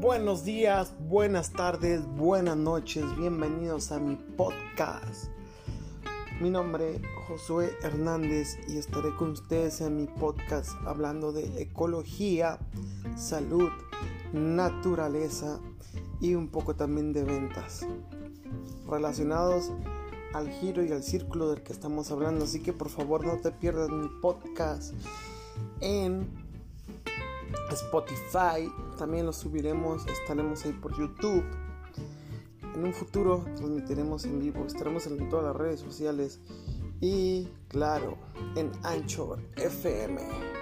buenos días, buenas tardes, buenas noches, bienvenidos a mi podcast. Mi nombre es Josué Hernández y estaré con ustedes en mi podcast hablando de ecología, salud, naturaleza y un poco también de ventas relacionados al giro y al círculo del que estamos hablando. Así que por favor no te pierdas mi podcast en Spotify. También lo subiremos, estaremos ahí por YouTube. En un futuro transmitiremos en vivo, estaremos en todas las redes sociales y claro, en Anchor FM.